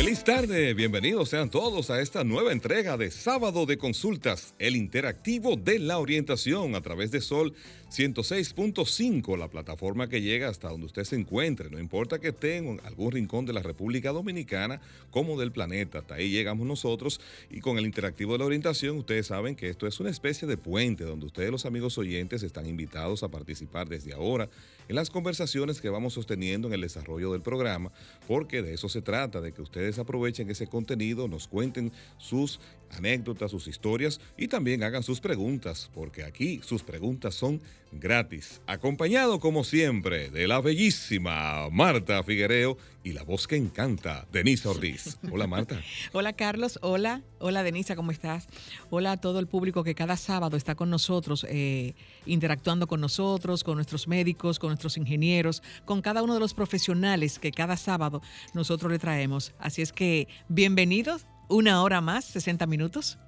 Feliz tarde, bienvenidos sean todos a esta nueva entrega de Sábado de Consultas, el interactivo de la orientación a través de Sol 106.5, la plataforma que llega hasta donde usted se encuentre, no importa que esté en algún rincón de la República Dominicana como del planeta, hasta ahí llegamos nosotros. Y con el interactivo de la orientación ustedes saben que esto es una especie de puente donde ustedes los amigos oyentes están invitados a participar desde ahora en las conversaciones que vamos sosteniendo en el desarrollo del programa, porque de eso se trata, de que ustedes aprovechen ese contenido, nos cuenten sus anécdotas, sus historias y también hagan sus preguntas, porque aquí sus preguntas son gratis. Acompañado como siempre de la bellísima Marta Figuereo y la voz que encanta, Denisa Ortiz. Hola Marta. hola Carlos, hola, hola Denisa, ¿cómo estás? Hola a todo el público que cada sábado está con nosotros, eh, interactuando con nosotros, con nuestros médicos, con nuestros ingenieros, con cada uno de los profesionales que cada sábado nosotros le traemos. Así es que bienvenidos una hora más, 60 minutos.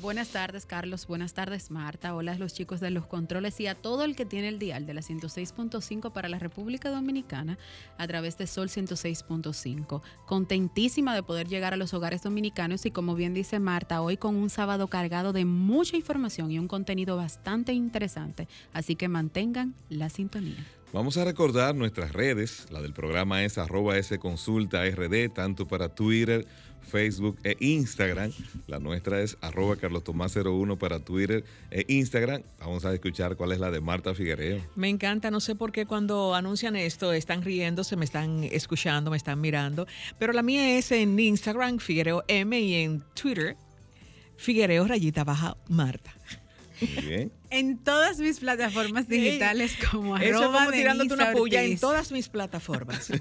Buenas tardes, Carlos. Buenas tardes, Marta. Hola a los chicos de los controles y a todo el que tiene el dial de la 106.5 para la República Dominicana a través de Sol 106.5. Contentísima de poder llegar a los hogares dominicanos y como bien dice Marta, hoy con un sábado cargado de mucha información y un contenido bastante interesante. Así que mantengan la sintonía. Vamos a recordar nuestras redes. La del programa es arroba consulta rd, tanto para Twitter, Facebook e Instagram. La nuestra es arroba Carlos Tomás 01 para Twitter e Instagram. Vamos a escuchar cuál es la de Marta Figuereo. Me encanta, no sé por qué cuando anuncian esto están riéndose, me están escuchando, me están mirando, pero la mía es en Instagram Figuereo M y en Twitter Figuereo rayita baja Marta. Muy bien. En todas mis plataformas digitales como Eso arroba como tirándote una puya en todas mis plataformas.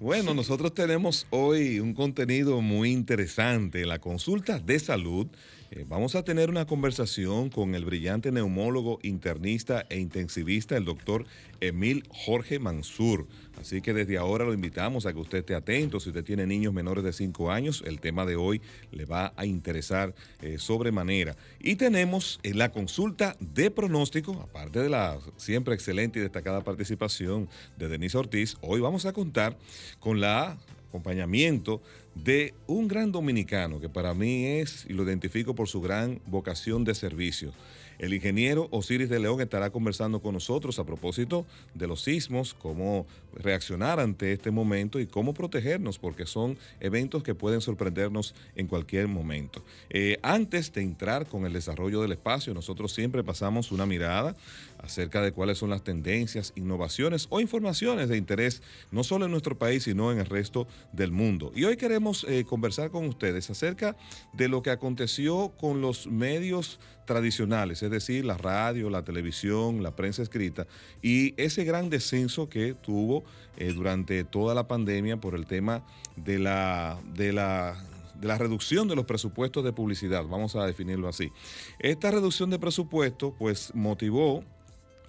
bueno, nosotros tenemos hoy un contenido muy interesante, la consulta de salud eh, vamos a tener una conversación con el brillante neumólogo, internista e intensivista, el doctor Emil Jorge Mansur. Así que desde ahora lo invitamos a que usted esté atento. Si usted tiene niños menores de 5 años, el tema de hoy le va a interesar eh, sobremanera. Y tenemos en la consulta de pronóstico, aparte de la siempre excelente y destacada participación de Denise Ortiz, hoy vamos a contar con la acompañamiento de un gran dominicano que para mí es, y lo identifico por su gran vocación de servicio. El ingeniero Osiris de León estará conversando con nosotros a propósito de los sismos, cómo reaccionar ante este momento y cómo protegernos, porque son eventos que pueden sorprendernos en cualquier momento. Eh, antes de entrar con el desarrollo del espacio, nosotros siempre pasamos una mirada acerca de cuáles son las tendencias, innovaciones o informaciones de interés, no solo en nuestro país, sino en el resto del mundo. Y hoy queremos eh, conversar con ustedes acerca de lo que aconteció con los medios tradicionales, es decir, la radio, la televisión, la prensa escrita, y ese gran descenso que tuvo eh, durante toda la pandemia por el tema de la, de la de la reducción de los presupuestos de publicidad, vamos a definirlo así. Esta reducción de presupuesto pues motivó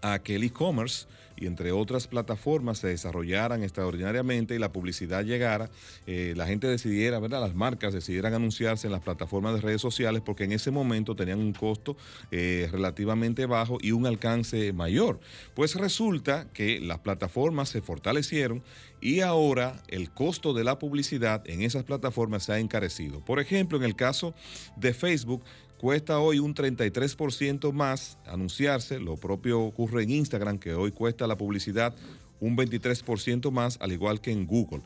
a que el e-commerce y entre otras plataformas se desarrollaran extraordinariamente y la publicidad llegara, eh, la gente decidiera, ¿verdad? Las marcas decidieran anunciarse en las plataformas de redes sociales porque en ese momento tenían un costo eh, relativamente bajo y un alcance mayor. Pues resulta que las plataformas se fortalecieron y ahora el costo de la publicidad en esas plataformas se ha encarecido. Por ejemplo, en el caso de Facebook, cuesta hoy un 33% más anunciarse. Lo propio ocurre en Instagram, que hoy cuesta la publicidad un 23% más, al igual que en Google.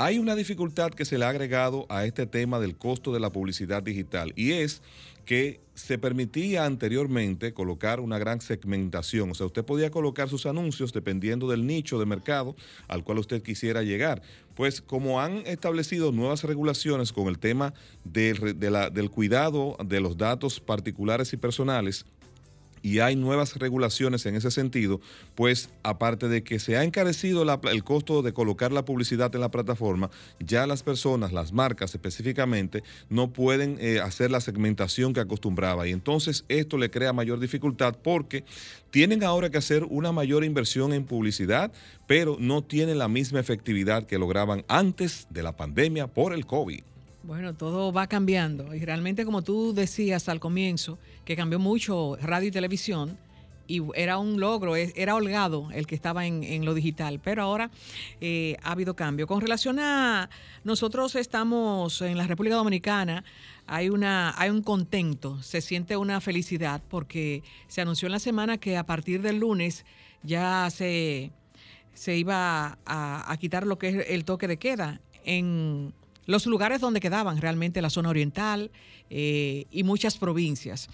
Hay una dificultad que se le ha agregado a este tema del costo de la publicidad digital y es que se permitía anteriormente colocar una gran segmentación. O sea, usted podía colocar sus anuncios dependiendo del nicho de mercado al cual usted quisiera llegar. Pues como han establecido nuevas regulaciones con el tema del, cuidado de los datos particulares y personales, y hay nuevas regulaciones en ese sentido, pues aparte de que se ha encarecido el costo de colocar la publicidad en la plataforma, ya las personas, las marcas específicamente, no pueden eh, hacer la segmentación que acostumbraba. Y entonces esto le crea mayor dificultad porque tienen ahora que hacer una mayor inversión en publicidad, pero no tienen la misma efectividad que lograban antes de la pandemia por el COVID. Bueno, todo va cambiando y realmente como tú decías al comienzo, que cambió mucho radio y televisión y era un logro, era holgado el que estaba en, lo digital, pero ahora eh, ha habido cambio. Con relación a nosotros estamos en la República Dominicana, hay, una, hay un contento, se siente una felicidad porque se anunció en la semana que a partir del lunes ya se, se iba a, a quitar lo que es el toque de queda en los lugares donde quedaban realmente la zona oriental eh, y muchas provincias.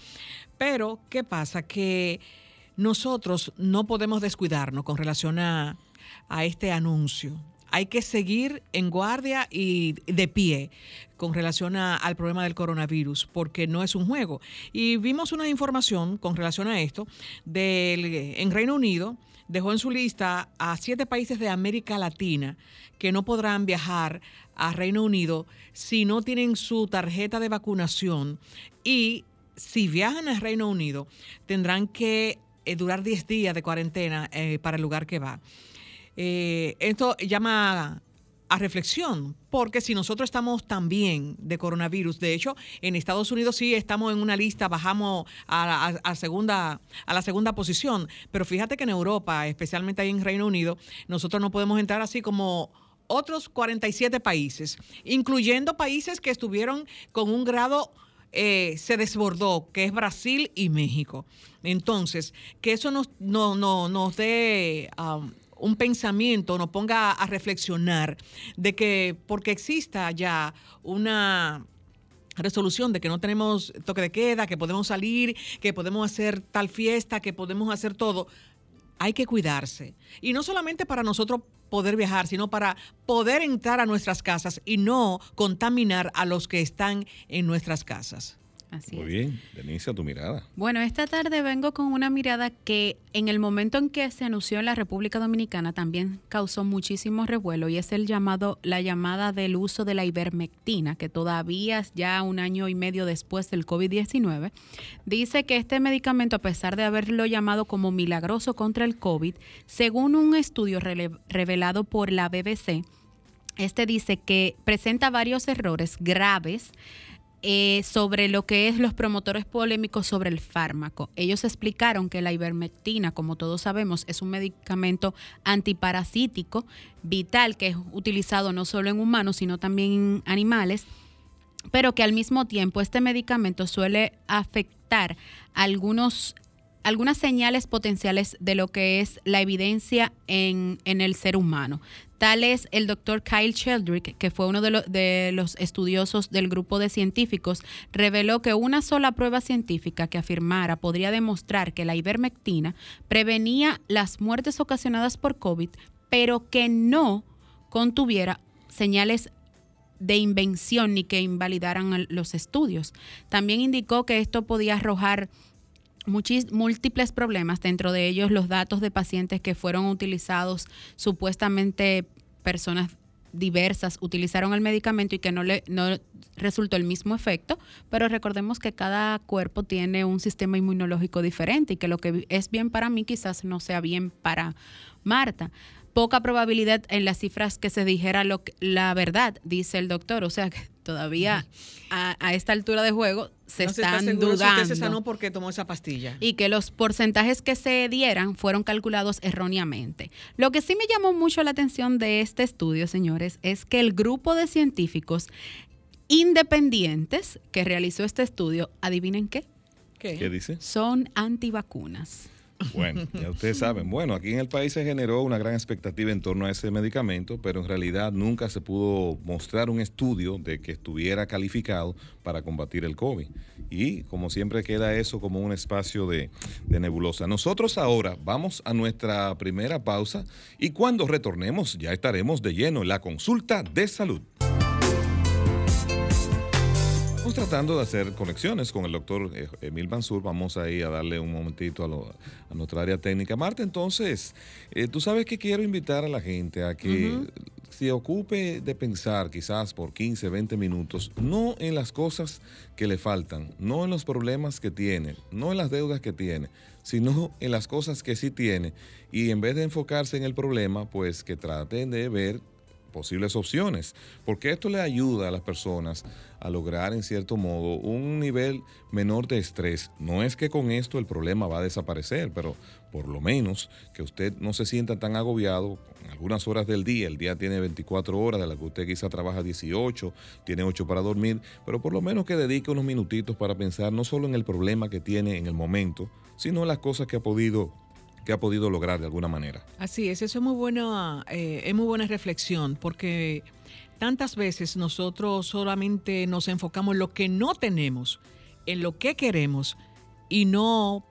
Pero, ¿qué pasa? Que nosotros no podemos descuidarnos con relación a, a este anuncio. Hay que seguir en guardia y de pie con relación al problema del coronavirus, porque no es un juego. Y vimos una información con relación a esto del, en Reino Unido, dejó en su lista a siete países de América Latina que no podrán viajar a Reino Unido si no tienen su tarjeta de vacunación y si viajan a Reino Unido tendrán que eh, durar 10 días de cuarentena eh, para el lugar que va. Eh, esto llama a reflexión, porque si nosotros estamos también de coronavirus, de hecho, en Estados Unidos sí estamos en una lista, bajamos a, segunda, a la segunda posición, pero fíjate que en Europa, especialmente ahí en Reino Unido, nosotros no podemos entrar así como otros 47 países, incluyendo países que estuvieron con un grado eh, se desbordó, que es Brasil y México. Entonces, que eso nos, no, no, nos dé um, un pensamiento, nos ponga a reflexionar de que porque exista ya una resolución de que no tenemos toque de queda, que podemos salir, que podemos hacer tal fiesta, que podemos hacer todo, hay que cuidarse. Y no solamente para nosotros poder viajar, sino para poder entrar a nuestras casas y no contaminar a los que están en nuestras casas. Muy bien, Denise, tu mirada. Bueno, esta tarde vengo con una mirada que en el momento en que se anunció en la República Dominicana también causó muchísimo revuelo y es el llamado, la llamada del uso de la ivermectina, que todavía ya un año y medio después del COVID-19, dice que este medicamento, a pesar de haberlo llamado como milagroso contra el COVID, según un estudio revelado por la BBC, este dice que presenta varios errores graves eh, sobre lo que es los promotores polémicos sobre el fármaco. Ellos explicaron que la ivermectina, como todos sabemos, es un medicamento antiparasítico vital que es utilizado no solo en humanos, sino también en animales, pero que al mismo tiempo este medicamento suele afectar algunos algunas señales potenciales de lo que es la evidencia en, en el ser humano. Tal es el doctor Kyle Sheldrick, que fue uno de, de, los estudiosos del grupo de científicos, reveló que una sola prueba científica que afirmara podría demostrar que la ivermectina prevenía las muertes ocasionadas por COVID, pero que no contuviera señales de invención ni que invalidaran los estudios. También indicó que esto podía arrojar múltiples problemas, dentro de ellos los datos de pacientes que fueron utilizados, supuestamente personas diversas utilizaron el medicamento y que no le no resultó el mismo efecto, pero recordemos que cada cuerpo tiene un sistema inmunológico diferente y que lo que es bien para mí quizás no sea bien para Marta poca probabilidad en las cifras que se dijera lo la verdad, dice el doctor. O sea que todavía a, esta altura de juego se están dudando. Si usted se porque tomó esa pastilla. Y que los porcentajes que se dieran fueron calculados erróneamente. Lo que sí me llamó mucho la atención de este estudio, señores, es que el grupo de científicos independientes que realizó este estudio, adivinen qué. ¿Qué, ¿Qué dice? Son antivacunas. Bueno, ya ustedes saben. Bueno, aquí en el país se generó una gran expectativa en torno a ese medicamento, pero en realidad nunca se pudo mostrar un estudio de que estuviera calificado para combatir el COVID. Y como siempre queda eso como un espacio de, de nebulosa. Nosotros ahora vamos a nuestra primera pausa y cuando retornemos ya estaremos de lleno en la consulta de salud tratando de hacer conexiones con el doctor eh, Emil Mansur. Vamos ahí a darle un momentito a, nuestra área técnica. Marta, entonces, eh, tú sabes que quiero invitar a la gente a que se ocupe de pensar quizás por 15, 20 minutos, no en las cosas que le faltan, no en los problemas que tiene, no en las deudas que tiene, sino en las cosas que sí tiene. Y en vez de enfocarse en el problema, pues que traten de ver posibles opciones, porque esto le ayuda a las personas a lograr en cierto modo un nivel menor de estrés. No es que con esto el problema va a desaparecer, pero por lo menos que usted no se sienta tan agobiado algunas horas del día. El día tiene 24 horas, de las que usted quizá trabaja 18, tiene 8 para dormir, pero por lo menos que dedique unos minutitos para pensar no solo en el problema que tiene en el momento, sino en las cosas que ha podido que ha podido lograr de alguna manera. Así es, eso es muy buena, eh, es muy buena reflexión, porque tantas veces nosotros solamente nos enfocamos en lo que no tenemos, en lo que queremos, y no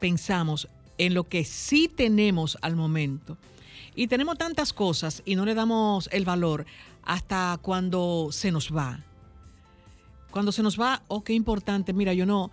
pensamos en lo que sí tenemos al momento. Y tenemos tantas cosas y no le damos el valor hasta cuando se nos va. Cuando se nos va, oh, qué importante, mira, yo no,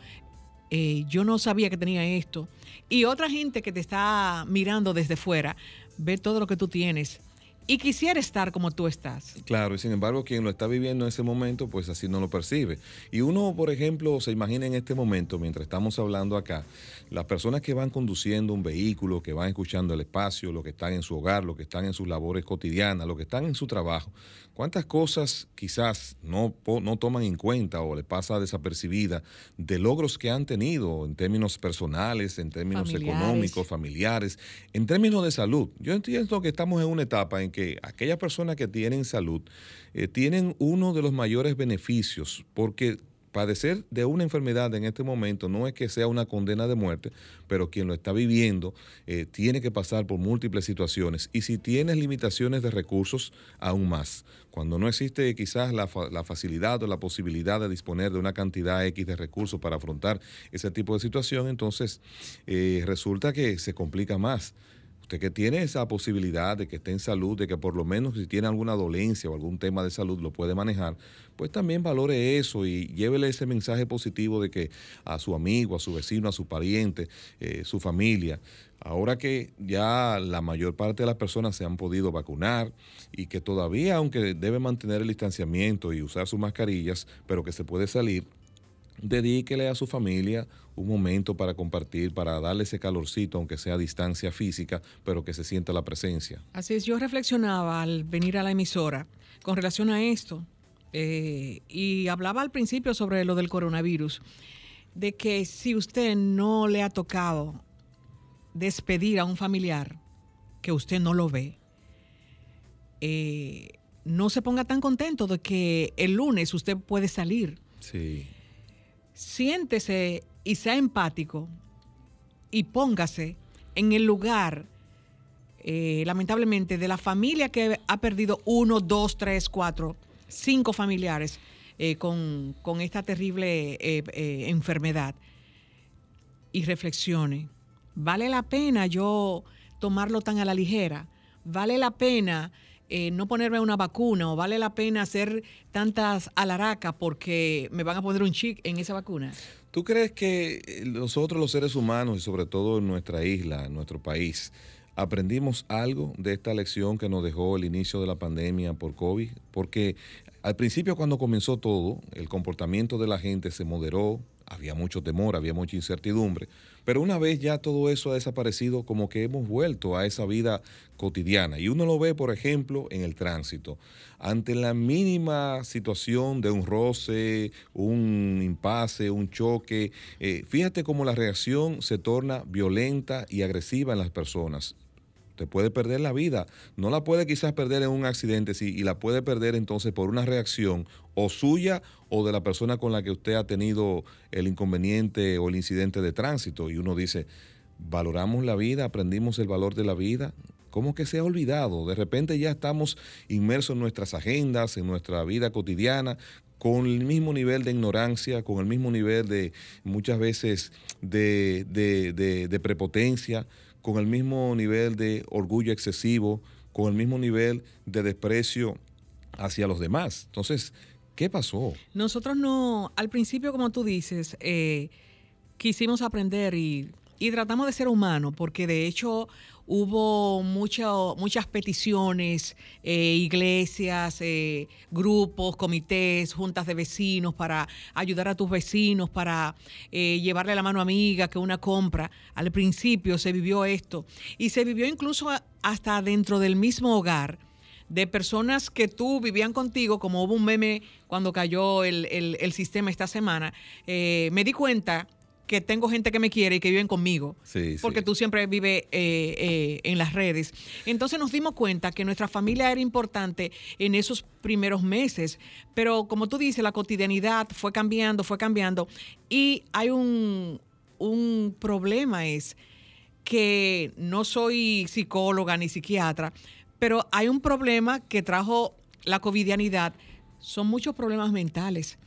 eh, yo no sabía que tenía esto, y otra gente que te está mirando desde fuera ve todo lo que tú tienes y quisiera estar como tú estás. Claro, y sin embargo quien lo está viviendo en ese momento, pues así no lo percibe. Y uno, por ejemplo, se imagina en este momento, mientras estamos hablando acá, las personas que van conduciendo un vehículo, que van escuchando el espacio, los que están en su hogar, los que están en sus labores cotidianas, los que están en su trabajo, ¿Cuántas cosas quizás no, no toman en cuenta o le pasa desapercibida de logros que han tenido en términos personales, en términos económicos, familiares, en términos de salud? Yo entiendo que estamos en una etapa en que aquellas personas que tienen salud eh, tienen uno de los mayores beneficios porque padecer de una enfermedad en este momento no es que sea una condena de muerte, pero quien lo está viviendo eh, tiene que pasar por múltiples situaciones. Y si tienes limitaciones de recursos, aún más. Cuando no existe quizás la, facilidad o la posibilidad de disponer de una cantidad X de recursos para afrontar ese tipo de situación, entonces eh, resulta que se complica más. Usted que tiene esa posibilidad de que esté en salud, de que por lo menos si tiene alguna dolencia o algún tema de salud lo puede manejar, pues también valore eso y llévele ese mensaje positivo de que a su amigo, a su vecino, a su pariente, eh, su familia, ahora que ya la mayor parte de las personas se han podido vacunar y que todavía, aunque debe mantener el distanciamiento y usar sus mascarillas, pero que se puede salir, dedíquele a su familia un momento para compartir, para darle ese calorcito, aunque sea a distancia física, pero que se sienta la presencia. Así es, yo reflexionaba al venir a la emisora con relación a esto eh, y hablaba al principio sobre lo del coronavirus, de que si usted no le ha tocado despedir a un familiar que usted no lo ve, eh, no se ponga tan contento de que el lunes usted puede salir. Sí. Siéntese y sea empático y póngase en el lugar, eh, lamentablemente, de la familia que ha perdido uno, dos, tres, cuatro, cinco familiares eh, con, esta terrible eh, enfermedad y reflexione. ¿Vale la pena yo tomarlo tan a la ligera? ¿Vale la pena no ponerme una vacuna o vale la pena hacer tantas alaracas porque me van a poner un chip en esa vacuna? ¿Tú crees que eh, nosotros los seres humanos y sobre todo en nuestra isla, en nuestro país, aprendimos algo de esta lección que nos dejó el inicio de la pandemia por COVID? Porque al principio cuando comenzó todo, el comportamiento de la gente se moderó, había mucho temor, había mucha incertidumbre, pero una vez ya todo eso ha desaparecido, como que hemos vuelto a esa vida cotidiana. Y uno lo ve, por ejemplo, en el tránsito. Ante la mínima situación de un roce, un impasse, un choque, eh, fíjate cómo la reacción se torna violenta y agresiva en las personas te puede perder la vida. No la puede quizás perder en un accidente sí, y la puede perder entonces por una reacción o suya o de la persona con la que usted ha tenido el inconveniente o el incidente de tránsito. Y uno dice, valoramos la vida, aprendimos el valor de la vida. ¿Cómo que se ha olvidado? De repente ya estamos inmersos en nuestras agendas, en nuestra vida cotidiana, con el mismo nivel de ignorancia, con el mismo nivel de muchas veces de, de, prepotencia, con el mismo nivel de orgullo excesivo, con el mismo nivel de desprecio hacia los demás. Entonces, ¿qué pasó? Nosotros no, al principio, como tú dices, eh, quisimos aprender y, y tratamos de ser humanos, porque de hecho hubo muchas peticiones, eh, iglesias, eh, grupos, comités, juntas de vecinos para ayudar a tus vecinos, para eh, llevarle la mano amiga, que una compra. Al principio se vivió esto y se vivió incluso hasta dentro del mismo hogar de personas que tú vivían contigo, como hubo un meme cuando cayó el, el sistema esta semana, me di cuenta que tengo gente que me quiere y que viven conmigo, porque tú siempre vives eh, eh, en las redes. Entonces nos dimos cuenta que nuestra familia era importante en esos primeros meses, pero como tú dices, la cotidianidad fue cambiando, fue cambiando, y hay un, un problema es que no soy psicóloga ni psiquiatra, pero hay un problema que trajo la covidianidad, son muchos problemas mentales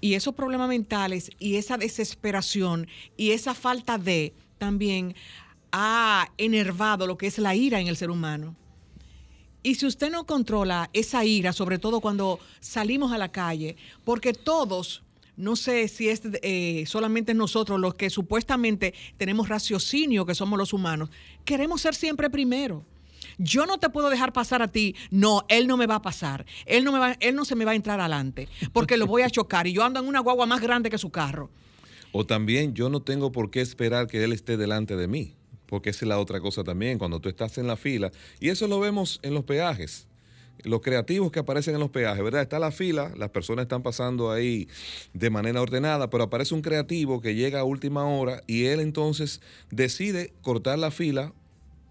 y esos problemas mentales y esa desesperación y esa falta de también ha enervado lo que es la ira en el ser humano. Y si usted no controla esa ira, sobre todo cuando salimos a la calle, porque todos, no sé si es eh, solamente nosotros los que supuestamente tenemos raciocinio, que somos los humanos, queremos ser siempre primero yo no te puedo dejar pasar a ti. No, él no me va a pasar. Él no, me va, él no se me va a entrar adelante porque lo voy a chocar y yo ando en una guagua más grande que su carro. O también yo no tengo por qué esperar que él esté delante de mí, porque esa es la otra cosa también, cuando tú estás en la fila, y eso lo vemos en los peajes los creativos que aparecen en los peajes, ¿verdad? Está la fila, las personas están pasando ahí de manera ordenada, pero aparece un creativo que llega a última hora y él entonces decide cortar la fila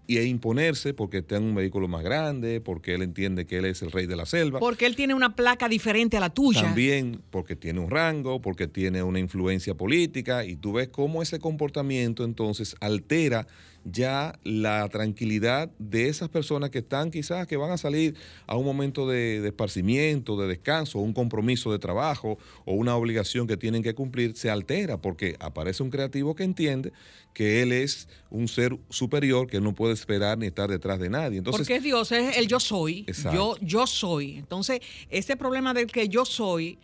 y e imponerse porque tiene un vehículo más grande, porque él entiende que él es el rey de la selva. Porque él tiene una placa diferente a la tuya. También porque tiene un rango, porque tiene una influencia política y tú ves cómo ese comportamiento entonces altera ya la tranquilidad de esas personas que están quizás que van a salir a un momento de, esparcimiento, de descanso, un compromiso de trabajo o una obligación que tienen que cumplir, se altera porque aparece un creativo que entiende que él es un ser superior que no puede esperar ni estar detrás de nadie. Entonces, porque es Dios, es el yo soy. Yo, yo soy. Entonces, ese problema del que yo soy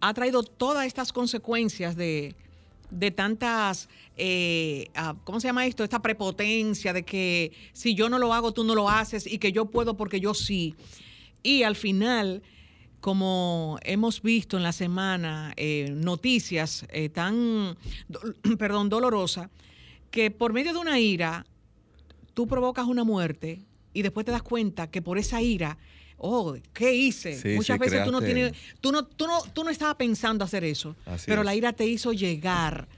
ha traído todas estas consecuencias de, de tantas, eh, ah, ¿cómo se llama esto? Esta prepotencia de que si yo no lo hago, tú no lo haces y que yo puedo porque yo sí. Y al final, como hemos visto en la semana, eh, noticias eh, tan, perdón, dolorosas, que por medio de una ira, tú provocas una muerte y después te das cuenta que por esa ira oh, ¿qué hice? Muchas veces tú no tienes, tú no, tú no, tú no estabas pensando hacer eso, pero la ira te hizo llegar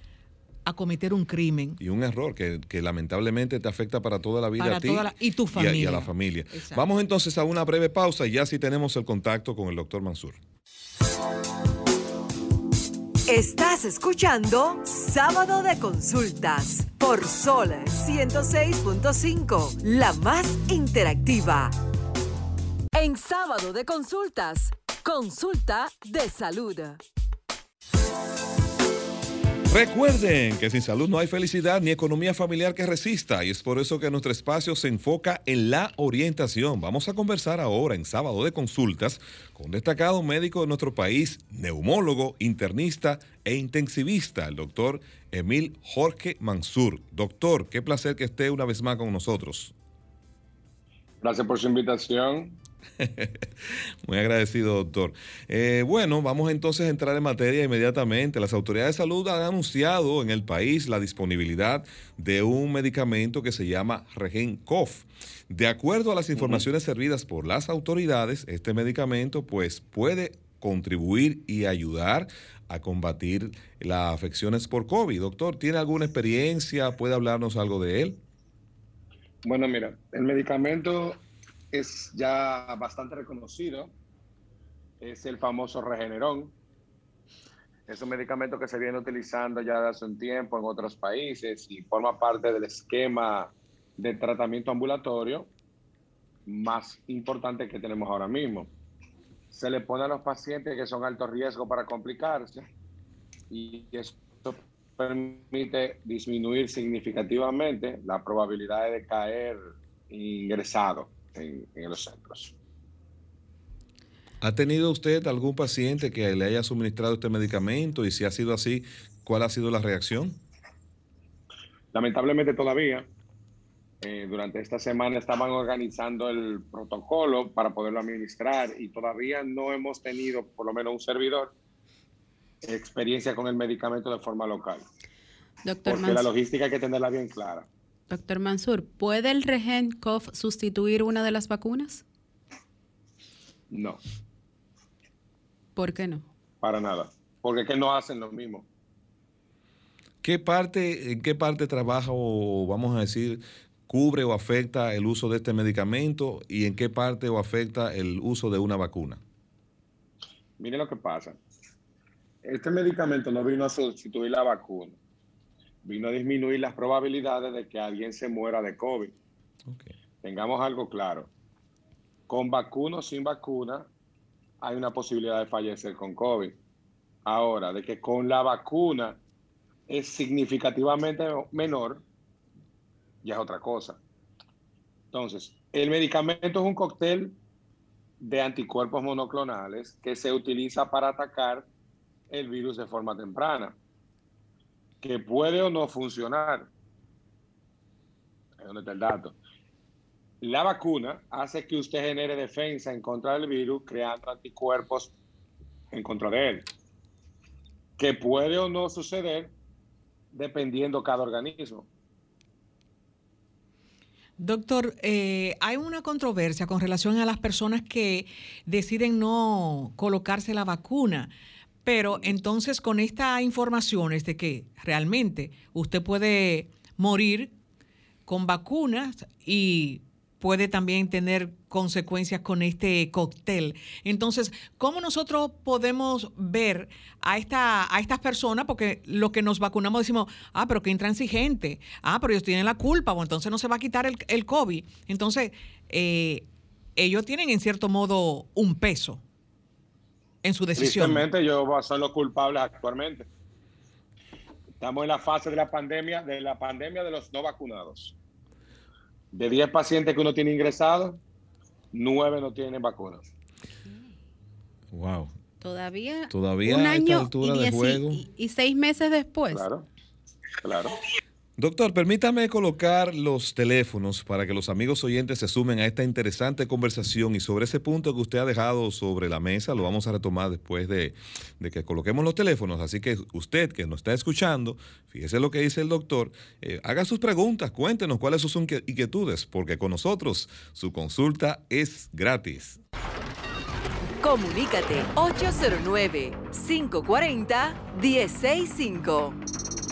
a cometer un crimen. Y un error que, lamentablemente te afecta para toda la vida a ti y tu familia. a, la familia. Vamos entonces a una breve pausa y ya sí tenemos el contacto con el doctor Mansur. Estás escuchando Sábado de Consultas por Sol 106.5, la más interactiva en sábado de consultas, consulta de salud. Recuerden que sin salud no hay felicidad ni economía familiar que resista y es por eso que nuestro espacio se enfoca en la orientación. Vamos a conversar ahora en sábado de consultas con un destacado médico de nuestro país, neumólogo, internista e intensivista, el doctor Emil Jorge Mansur. Doctor, qué placer que esté una vez más con nosotros. Gracias por su invitación. Muy agradecido, doctor. Eh, bueno, vamos entonces a entrar en materia inmediatamente. Las autoridades de salud han anunciado en el país la disponibilidad de un medicamento que se llama Regencof. De acuerdo a las informaciones servidas por las autoridades, este medicamento pues puede contribuir y ayudar a combatir las afecciones por COVID. Doctor, ¿tiene alguna experiencia? ¿Puede hablarnos algo de él? Bueno, mira, el medicamento es ya bastante reconocido, es el famoso Regeneron. Es un medicamento que se viene utilizando ya hace un tiempo en otros países y forma parte del esquema de tratamiento ambulatorio más importante que tenemos ahora mismo. Se le pone a los pacientes que son alto riesgo para complicarse y eso permite disminuir significativamente la probabilidad de caer ingresado en, en los centros. ¿Ha tenido usted algún paciente que le haya suministrado este medicamento? Y si ha sido así, ¿cuál ha sido la reacción? Lamentablemente todavía. Eh, durante esta semana estaban organizando el protocolo para poderlo administrar y todavía no hemos tenido, por lo menos un servidor, experiencia con el medicamento de forma local. Doctor Porque la logística hay que tenerla bien clara. Doctor Mansur, ¿puede el Regen COF sustituir una de las vacunas? No. ¿Por qué no? Para nada. Porque es que no hacen lo mismo. ¿Qué parte, ¿En qué parte trabaja o vamos a decir cubre o afecta el uso de este medicamento y en qué parte o afecta el uso de una vacuna? Mire lo que pasa. Este medicamento no vino a sustituir la vacuna, vino a disminuir las probabilidades de que alguien se muera de COVID. Tengamos algo claro. Con vacuna o sin vacuna, hay una posibilidad de fallecer con COVID. Ahora, de que con la vacuna es significativamente menor, ya es otra cosa. Entonces, el medicamento es un cóctel de anticuerpos monoclonales que se utiliza para atacar el virus de forma temprana, que puede o no funcionar. Ahí donde está el dato. La vacuna hace que usted genere defensa en contra del virus, creando anticuerpos en contra de él. Que puede o no suceder dependiendo cada organismo. Doctor, eh, hay una controversia con relación a las personas que deciden no colocarse la vacuna. Pero entonces con esta información es de que realmente usted puede morir con vacunas y puede también tener consecuencias con este cóctel. Entonces, ¿cómo nosotros podemos ver a, esta, a estas personas? Porque lo que nos vacunamos decimos, ah, pero qué intransigente, ah, pero ellos tienen la culpa, o entonces no se va a quitar el, el COVID. Entonces, eh, ellos tienen en cierto modo un peso en su decisión. Tristemente, yo son los culpables actualmente. Estamos en la fase de la pandemia, de la pandemia de los no vacunados de 10 pacientes que uno tiene ingresados, 9 no tienen vacunas. Wow. Todavía, Todavía un año y, y, seis meses después. Claro, claro. Doctor, permítame colocar los teléfonos para que los amigos oyentes se sumen a esta interesante conversación y sobre ese punto que usted ha dejado sobre la mesa lo vamos a retomar después de, que coloquemos los teléfonos. Así que usted que nos está escuchando, fíjese lo que dice el doctor, eh, haga sus preguntas, cuéntenos cuáles son sus inquietudes, porque con nosotros su consulta es gratis. Comunícate 809 540 165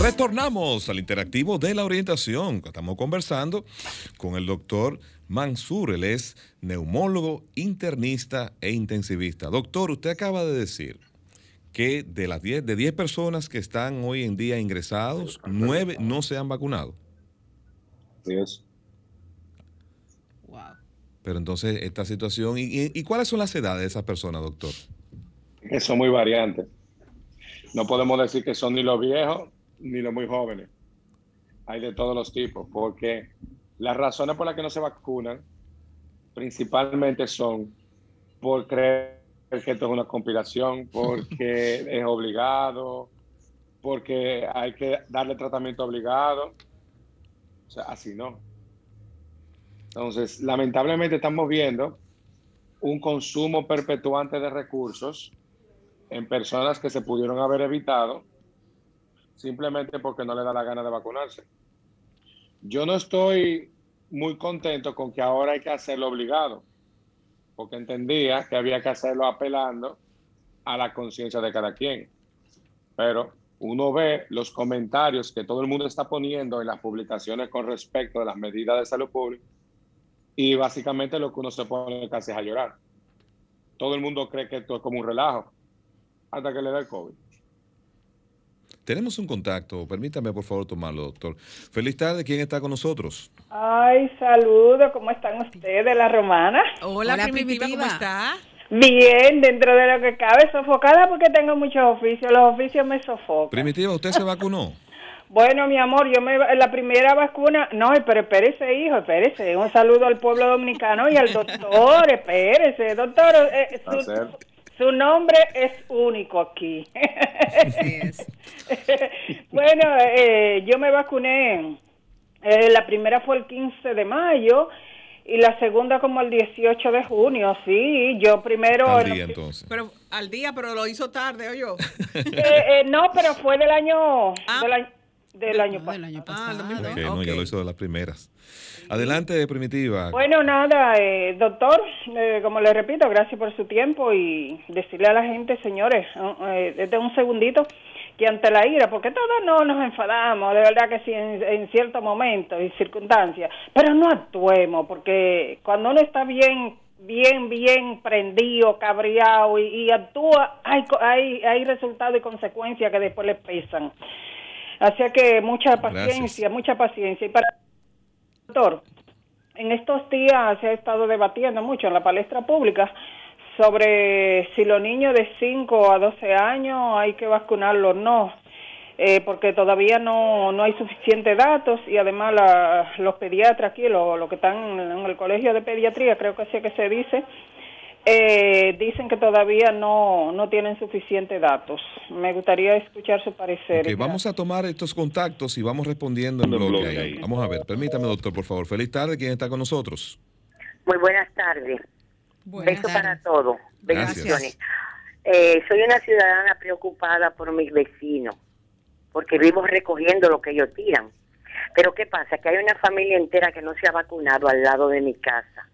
Retornamos al interactivo de la orientación. Estamos conversando con el doctor Mansur. Él es neumólogo, internista e intensivista. Doctor, usted acaba de decir que de las 10 de 10 personas que están hoy en día ingresados, 9 no se han vacunado. Sí es. Wow. Pero entonces esta situación, ¿y, cuáles son las edades de esas personas, doctor? Que son muy variantes. No podemos decir que son ni los viejos ni los muy jóvenes. Hay de todos los tipos, porque las razones por las que no se vacunan principalmente son por creer que esto es una conspiración, porque es obligado, porque hay que darle tratamiento obligado. O sea, así no. Entonces, lamentablemente estamos viendo un consumo perpetuante de recursos en personas que se pudieron haber evitado simplemente porque no le da la gana de vacunarse. Yo no estoy muy contento con que ahora hay que hacerlo obligado, porque entendía que había que hacerlo apelando a la conciencia de cada quien. Pero uno ve los comentarios que todo el mundo está poniendo en las publicaciones con respecto a las medidas de salud pública y básicamente lo que uno se pone casi es a llorar. Todo el mundo cree que esto es como un relajo hasta que le da el COVID. Tenemos un contacto, permítame por favor tomarlo, doctor. Feliz tarde, ¿quién está con nosotros? Ay, saludos, ¿cómo están ustedes, la romana? Hola, primitiva, ¿cómo está? Bien, dentro de lo que cabe, sofocada porque tengo muchos oficios, los oficios me sofocan. Primitiva, ¿usted se vacunó? Bueno, mi amor, yo me la primera vacuna, no, pero espérese, hijo, espérese. Un saludo al pueblo dominicano y al doctor, espérese, doctor. Eh, su, nombre es único aquí. bueno, eh, yo me vacuné, eh, la primera fue el 15 de mayo y la segunda como el 18 de junio, sí. Yo primero... Al día, entonces. Pero al día, pero lo hizo tarde, ¿o yo? no, pero fue del año... Ah. Del año del año, pasado. Ah, no, ya lo hizo de las primeras. Adelante, Primitiva. Bueno, nada, eh, doctor, eh, como le repito, gracias por su tiempo y decirle a la gente, señores, eh, desde un segundito, que ante la ira, porque todos no nos enfadamos, de verdad que sí, en, ciertos momentos y circunstancias, pero no actuemos, porque cuando uno está bien bien, bien prendido, cabreado y, actúa, hay, hay, hay resultados y consecuencias que después le pesan. Así que mucha paciencia, mucha paciencia. Y para doctor, en estos días se ha estado debatiendo mucho en la palestra pública sobre si los niños de 5 a 12 años hay que vacunarlos o no, eh, porque todavía no, no hay suficientes datos y además los pediatras aquí, los lo que están en el colegio de pediatría, creo que así que se dice, eh, dicen que todavía no, no tienen suficientes datos. Me gustaría escuchar su parecer. vamos a tomar estos contactos y vamos respondiendo en bloque ahí. Vamos a ver, permítame, doctor, por favor. Feliz tarde, ¿quién está con nosotros? Muy buenas tardes. Beso para todos. Bendiciones. Eh, soy una ciudadana preocupada por mis vecinos, porque vivo recogiendo lo que ellos tiran. Pero ¿qué pasa? Que hay una familia entera que no se ha vacunado al lado de mi casa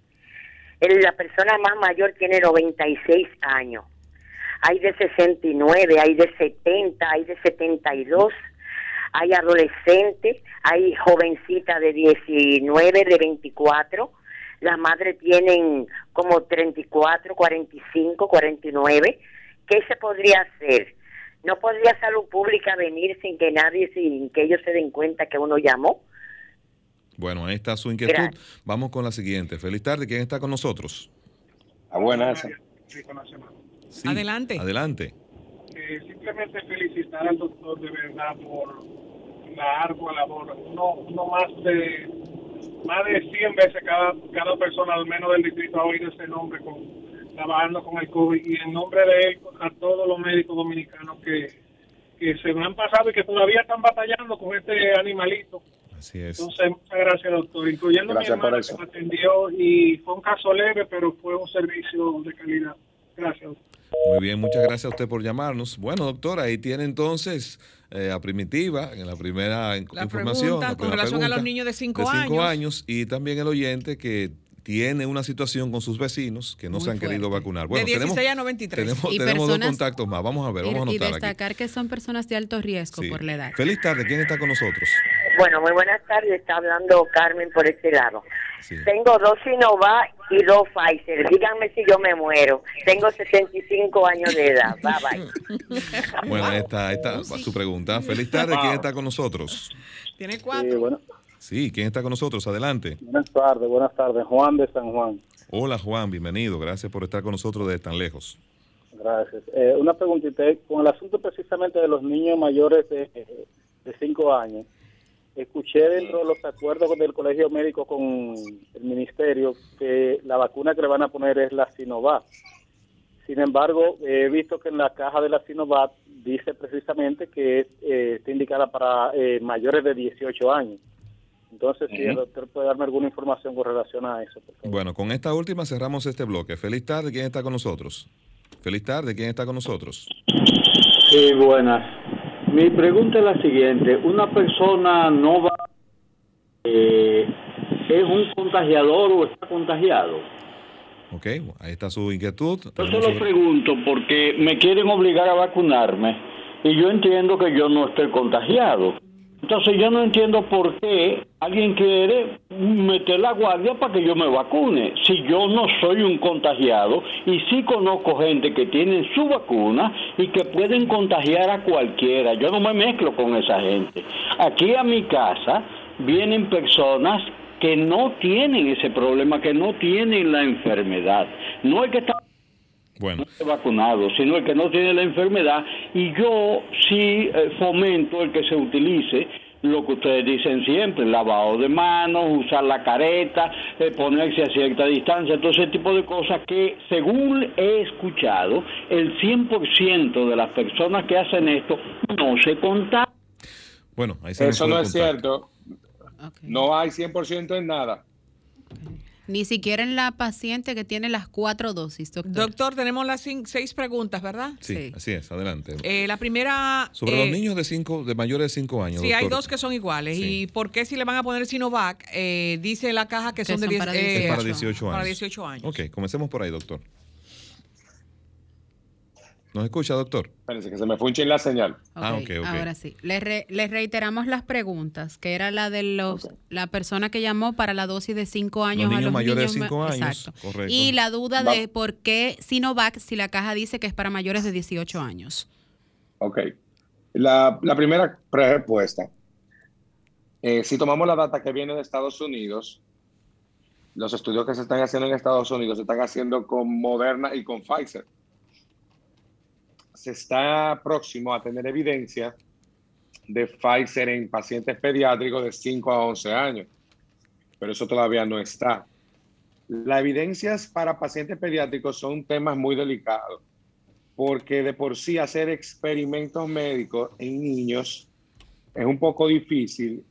la persona más mayor tiene 96 años. Hay de 69, hay de 70, hay de 72, hay adolescentes, hay jovencitas de 19, de 24. Las madres tienen como 34, 45, 49. ¿Qué se podría hacer? ¿No podría salud pública venir sin que nadie, sin que ellos se den cuenta que uno llamó? Bueno, ahí está su inquietud. Vamos con la siguiente. Feliz tarde. ¿Quién está con nosotros? A buenas. Sí, adelante. Adelante. Eh, simplemente felicitar al doctor de verdad por la ardua labor. No, no más de más de 100 veces cada, cada persona, al menos del distrito, ha oído ese nombre con, trabajando con el COVID. Y en nombre de él, a todos los médicos dominicanos que, que se me han pasado y que todavía están batallando con este animalito Así es. Entonces, muchas gracias, doctor. Incluyendo a mi hermana que me atendió y fue un caso leve, pero fue un servicio de calidad. Gracias. Muy bien, muchas gracias a usted por llamarnos. Bueno, doctor, ahí tiene entonces eh, a Primitiva en la primera información. con relación a los niños de 5 años. años. Y también el oyente que tiene una situación con sus vecinos que no se han querido vacunar. Bueno, de 16 tenemos, a 93. Tenemos, dos contactos más. Vamos a ver, vamos a anotar Y destacar que son personas de alto riesgo por la edad. Feliz tarde. ¿Quién está con nosotros? Bueno, muy buenas tardes. Está hablando Carmen por este lado. Tengo dos Sinovac y dos Pfizer. Díganme si yo me muero. Tengo 65 años de edad. Bye bye. bueno, ahí está, ahí está su pregunta. Feliz tarde. ¿Quién está con nosotros? Tiene cuatro. Sí, ¿quién está con nosotros? Adelante. Buenas tardes, buenas tardes. Juan de San Juan. Hola Juan, bienvenido. Gracias por estar con nosotros desde tan lejos. Gracias. Eh, una preguntita. Con el asunto precisamente de los niños mayores de, de cinco años, escuché dentro de los acuerdos del Colegio Médico con el Ministerio que la vacuna que le van a poner es la Sinovac. Sin embargo, he visto que en la caja de la Sinovac dice precisamente que eh, está indicada para eh, mayores de 18 años. Entonces, si el doctor puede darme alguna información con relación a eso. Bueno, con esta última cerramos este bloque. Feliz tarde, ¿quién está con nosotros? Feliz tarde, ¿quién está con nosotros? Sí, buenas. Mi pregunta es la siguiente. Una persona no va... Eh, es un contagiador o está contagiado. Ok, ahí está su inquietud. Yo se lo pregunto porque me quieren obligar a vacunarme y yo entiendo que yo no estoy contagiado. Entonces yo no entiendo por qué alguien quiere meter la guardia para que yo me vacune. Si yo no soy un contagiado y sí conozco gente que tiene su vacuna y que pueden contagiar a cualquiera, yo no me mezclo con esa gente. Aquí a mi casa vienen personas que no tienen ese problema, que no tienen la enfermedad. No es que están bueno. vacunados, sino el que no tiene la enfermedad. Y yo sí eh, fomento el que se utilice lo que ustedes dicen siempre, lavado de manos, usar la careta, eh, ponerse a cierta distancia, todo ese tipo de cosas que según he escuchado, el 100% de las personas que hacen esto no se contagian. Bueno, ahí se Eso no es cierto. No hay 100% en nada. Ni siquiera en la paciente que tiene las cuatro dosis, doctor. Doctor, tenemos las seis preguntas, ¿verdad? Sí, así es, adelante. Eh, la primera... Sobre los niños de cinco, de mayores de 5 años. Sí, hay dos que son iguales. ¿Y por qué si le van a poner Sinovac? Eh, dice la caja que, son, de 10, para, 18. para 18 años. Para 18 años. Ok, comencemos por ahí, doctor. ¿Nos escucha, doctor? Parece que se me fue un la señal. ah, ok, ok. Ahora sí. Les, reiteramos las preguntas, que era la de los la persona que llamó para la dosis de 5 años los niños a los mayores de 5 años. Exacto. Correcto. Y la duda de por qué Sinovac si la caja dice que es para mayores de 18 años. Ok. La, la primera respuesta. Eh, si tomamos la data que viene de Estados Unidos, los estudios que se están haciendo en Estados Unidos se están haciendo con Moderna y con Pfizer se está próximo a tener evidencia de Pfizer en pacientes pediátricos de 5 a 11 años, pero eso todavía no está. Las evidencias para pacientes pediátricos son temas muy delicados, porque de por sí hacer experimentos médicos en niños es un poco difícil,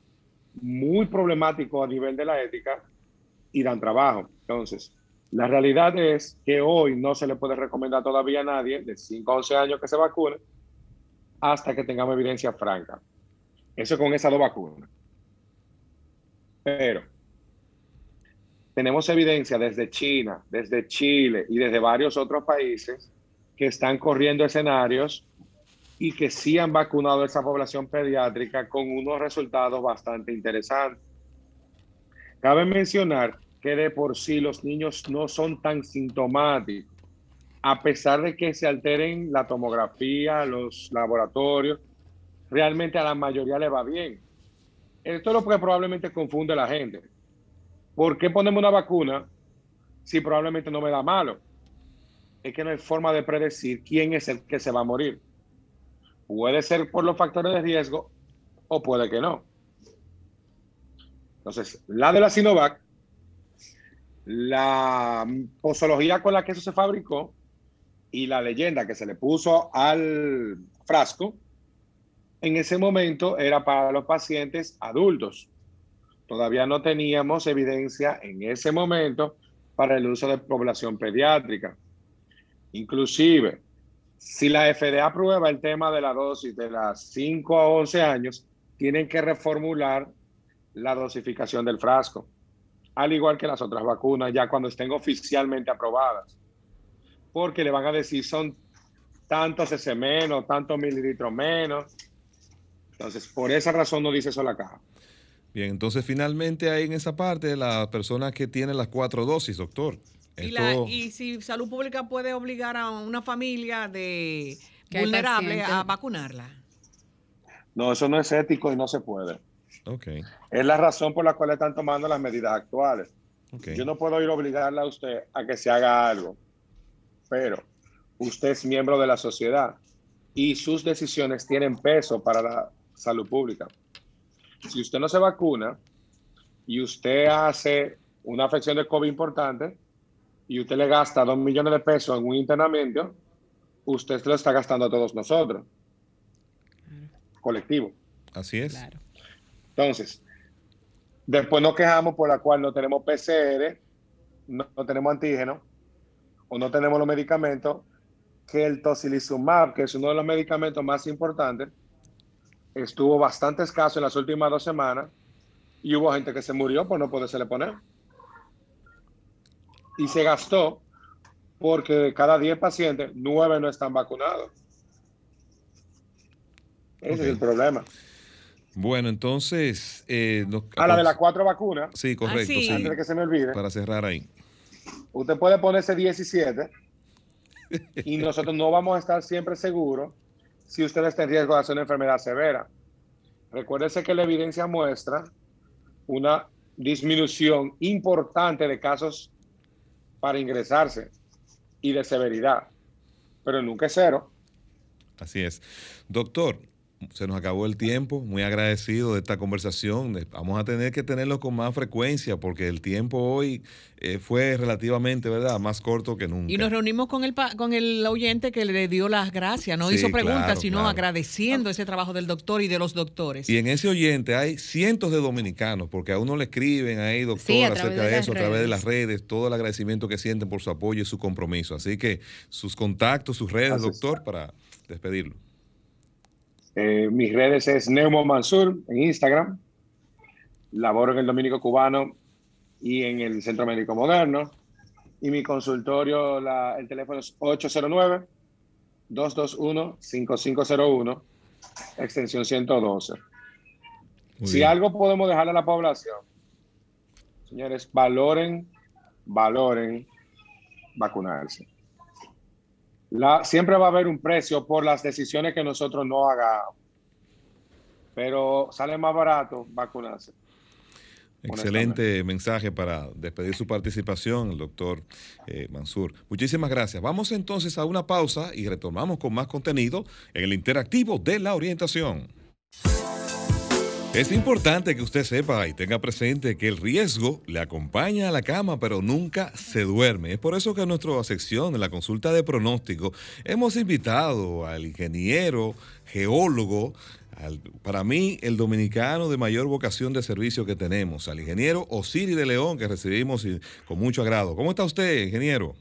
muy problemático a nivel de la ética y dan trabajo. Entonces, la realidad es que hoy no se le puede recomendar todavía a nadie de 5 a 11 años que se vacune hasta que tengamos evidencia franca. Eso con esas dos vacunas. Pero tenemos evidencia desde China, desde Chile y desde varios otros países que están corriendo escenarios y que sí han vacunado a esa población pediátrica con unos resultados bastante interesantes. Cabe mencionar que de por sí los niños no son tan sintomáticos, a pesar de que se alteren la tomografía, los laboratorios, realmente a la mayoría le va bien. Esto es lo que probablemente confunde a la gente. ¿Por qué ponemos una vacuna si probablemente no me da malo? Es que no hay forma de predecir quién es el que se va a morir. Puede ser por los factores de riesgo o puede que no. Entonces, la de la Sinovac la posología con la que eso se fabricó y la leyenda que se le puso al frasco, en ese momento era para los pacientes adultos. Todavía no teníamos evidencia en ese momento para el uso de población pediátrica. Inclusive, si la FDA aprueba el tema de la dosis de las 5 a 11 años, tienen que reformular la dosificación del frasco al igual que las otras vacunas, ya cuando estén oficialmente aprobadas. Porque le van a decir son tantos ese menos, tantos mililitros menos. Entonces, por esa razón no dice eso la caja. Bien, entonces finalmente hay en esa parte las personas que tienen las cuatro dosis, doctor. Y, si salud pública puede obligar a una familia de vulnerable a vacunarla. No, eso no es ético y no se puede. Okay. Es la razón por la cual están tomando las medidas actuales. Yo no puedo ir a obligarle a usted a que se haga algo, pero usted es miembro de la sociedad y sus decisiones tienen peso para la salud pública. Si usted no se vacuna y usted hace una afección de COVID importante y usted le gasta dos millones de pesos en un internamiento, usted se lo está gastando a todos nosotros. Colectivo. Así es. Claro. Entonces, después nos quejamos por la cual no tenemos PCR, no, tenemos antígeno o no tenemos los medicamentos, que el tocilizumab, que es uno de los medicamentos más importantes, estuvo bastante escaso en las últimas dos semanas Y hubo gente que se murió por no poderse poner. Y se gastó porque cada 10 pacientes, 9 no están vacunados. Ese es el problema. Bueno, entonces... Eh, a la de las cuatro vacunas. Sí, correcto. Ah, Antes de que se me olvide. Para cerrar ahí. Usted puede ponerse 17 y nosotros no vamos a estar siempre seguros si usted está en riesgo de hacer una enfermedad severa. Recuérdese que la evidencia muestra una disminución importante de casos para ingresarse y de severidad, pero nunca es cero. Así es. Doctor, se nos acabó el tiempo, muy agradecido de esta conversación. Vamos a tener que tenerlo con más frecuencia porque el tiempo hoy eh, fue relativamente, ¿verdad?, más corto que nunca. Y nos reunimos con el, con el oyente que le dio las gracias, no hizo preguntas, sino agradeciendo ese trabajo del doctor y de los doctores. Y en ese oyente hay cientos de dominicanos, porque a uno le escriben ahí, doctor, acerca de, eso, a través de las redes, todo el agradecimiento que sienten por su apoyo y su compromiso. Así que sus contactos, sus redes, doctor, para despedirlo. Eh, mis redes es Neumo Mansur en Instagram. Laboro en el Dominico Cubano y en el Centro Médico Moderno. Y mi consultorio, el teléfono es 809-221-5501, extensión 112. si algo podemos dejar a la población, señores, valoren, valoren vacunarse siempre va a haber un precio por las decisiones que nosotros no hagamos. Pero sale más barato vacunarse. Excelente mensaje para despedir su participación, el doctor eh, Mansur. Muchísimas gracias. Vamos entonces a una pausa y retomamos con más contenido en el interactivo de la orientación. Es importante que usted sepa y tenga presente que el riesgo le acompaña a la cama, pero nunca se duerme. Es por eso que en nuestra sección, en la consulta de pronóstico, hemos invitado al ingeniero, geólogo, para mí, el dominicano de mayor vocación de servicio que tenemos, al ingeniero Osiris de León, que recibimos con mucho agrado. ¿Cómo está usted, ingeniero?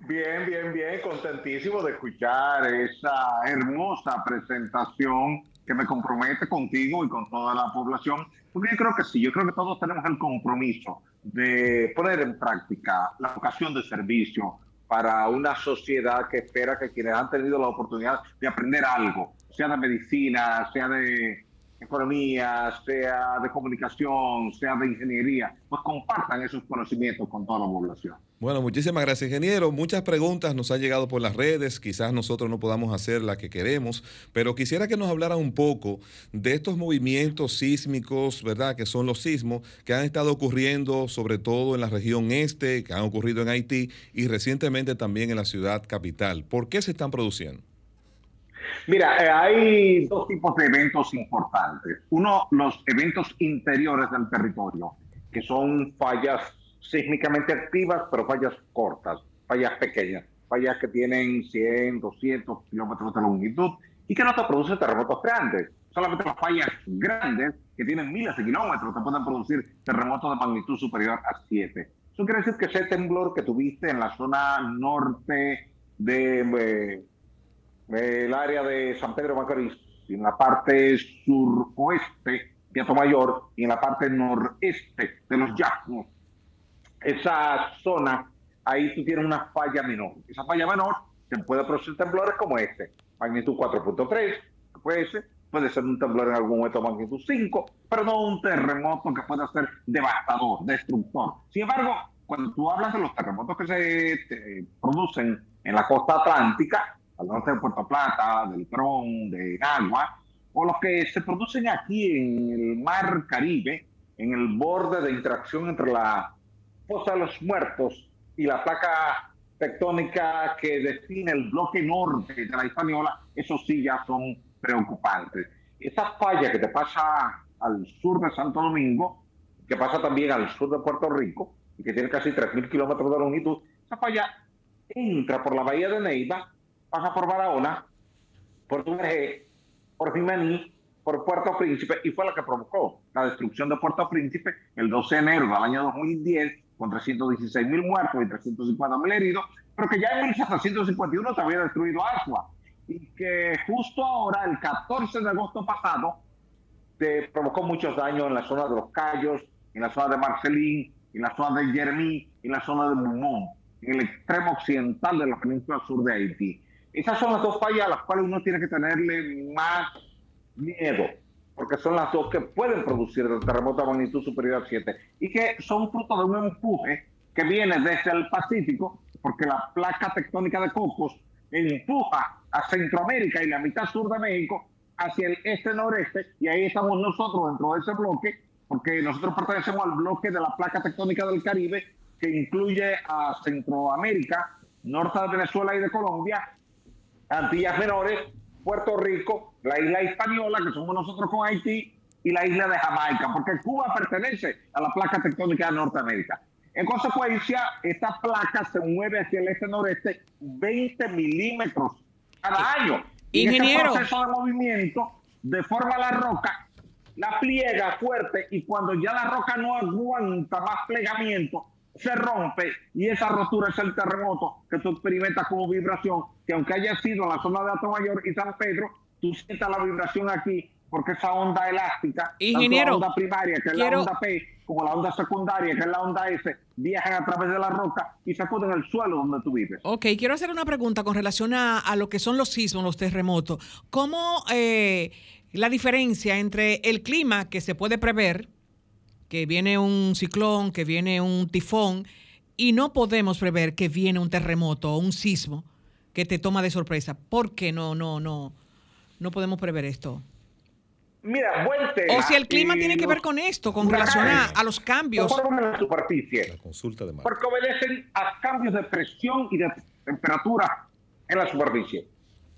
Bien, bien, bien, contentísimo de escuchar esa hermosa presentación que me compromete contigo y con toda la población, porque yo creo que sí, yo creo que todos tenemos el compromiso de poner en práctica la vocación de servicio para una sociedad que espera que quienes han tenido la oportunidad de aprender algo, sea de medicina, sea de economía, sea de comunicación, sea de ingeniería, pues compartan esos conocimientos con toda la población. Bueno, muchísimas gracias, ingeniero. Muchas preguntas nos han llegado por las redes. Quizás nosotros no podamos hacer la que queremos, pero quisiera que nos hablara un poco de estos movimientos sísmicos, ¿verdad? Que son los sismos que han estado ocurriendo, sobre todo en la región este, que han ocurrido en Haití y recientemente también en la ciudad capital. ¿Por qué se están produciendo? Mira, eh, hay dos tipos de eventos importantes. Uno, los eventos interiores del territorio, que son fallas sísmicamente activas, pero fallas cortas, fallas pequeñas, fallas que tienen 100, 200 kilómetros de longitud y que no te producen terremotos grandes. Solamente las fallas grandes, que tienen miles de kilómetros, te pueden producir terremotos de magnitud superior a 7. Eso quiere decir que ese temblor que tuviste en la zona norte del de, eh, área de San Pedro Macorís, en la parte suroeste de Mayor y en la parte noreste de los Llanos, esa zona, ahí tú tienes una falla menor. Esa falla menor te puede producir temblores como este, magnitud 4.3, puede ser, puede ser un temblor en algún momento magnitud 5, pero no un terremoto que pueda ser devastador, destructor. Sin embargo, cuando tú hablas de los terremotos que se producen en la costa atlántica, al norte de Puerto Plata, del Tron, de Agua, o los que se producen aquí en el mar Caribe, en el borde de interacción entre la de los muertos y la placa tectónica que define el bloque norte de la española, eso sí ya son preocupantes. Esa falla que te pasa al sur de Santo Domingo, que pasa también al sur de Puerto Rico, y que tiene casi 3.000 kilómetros de longitud, esa falla entra por la bahía de Neiva, pasa por Barahona, por Tumeré, por Jimaní, por Puerto Príncipe, y fue la que provocó la destrucción de Puerto Príncipe el 12 de enero del año 2010 con 316 mil muertos y 350 mil heridos, pero que ya en 1751 se había destruido Asua y que justo ahora, el 14 de agosto pasado, se provocó muchos daños en la zona de los Cayos, en la zona de Marcelín, en la zona de Jeremy, en la zona de Mumón, en el extremo occidental de la península sur de Haití. Esas son las dos fallas a las cuales uno tiene que tenerle más miedo, porque son las dos que pueden producir el terremoto de magnitud superior a 7 y que son fruto de un empuje que viene desde el Pacífico, porque la placa tectónica de Cocos empuja a Centroamérica y la mitad sur de México hacia el este-noreste, y ahí estamos nosotros dentro de ese bloque, porque nosotros pertenecemos al bloque de la placa tectónica del Caribe, que incluye a Centroamérica, norte de Venezuela y de Colombia, Antillas Menores, Puerto Rico, la isla española, que somos nosotros con Haití, y la isla de Jamaica, porque Cuba pertenece a la placa tectónica de Norteamérica. En consecuencia, esta placa se mueve hacia el este-noreste 20 milímetros cada año. Ingeniero. Y proceso de movimiento deforma la roca, la pliega fuerte y cuando ya la roca no aguanta más plegamiento, se rompe y esa rotura es el terremoto que tú experimentas como vibración, que aunque haya sido en la zona de Alto Mayor y San Pedro, tú sientas la vibración aquí porque esa onda elástica, Ingeniero, la onda primaria, que es la onda P, como la onda secundaria, que es la onda S, viajan a través de la roca y sacuden el suelo donde tú vives. Ok, quiero hacer una pregunta con relación a, a lo que son los sismos, los terremotos. ¿Cómo eh, la diferencia entre el clima que se puede prever, que viene un ciclón, que viene un tifón, y no podemos prever que viene un terremoto o un sismo que te toma de sorpresa? ¿Por qué no, no, no, no podemos prever esto? Mira, buen tema. O si el clima tiene que ver con esto, con relación a, a los cambios. en la superficie. La consulta de mar. Porque obedecen a cambios de presión y de temperatura en la superficie.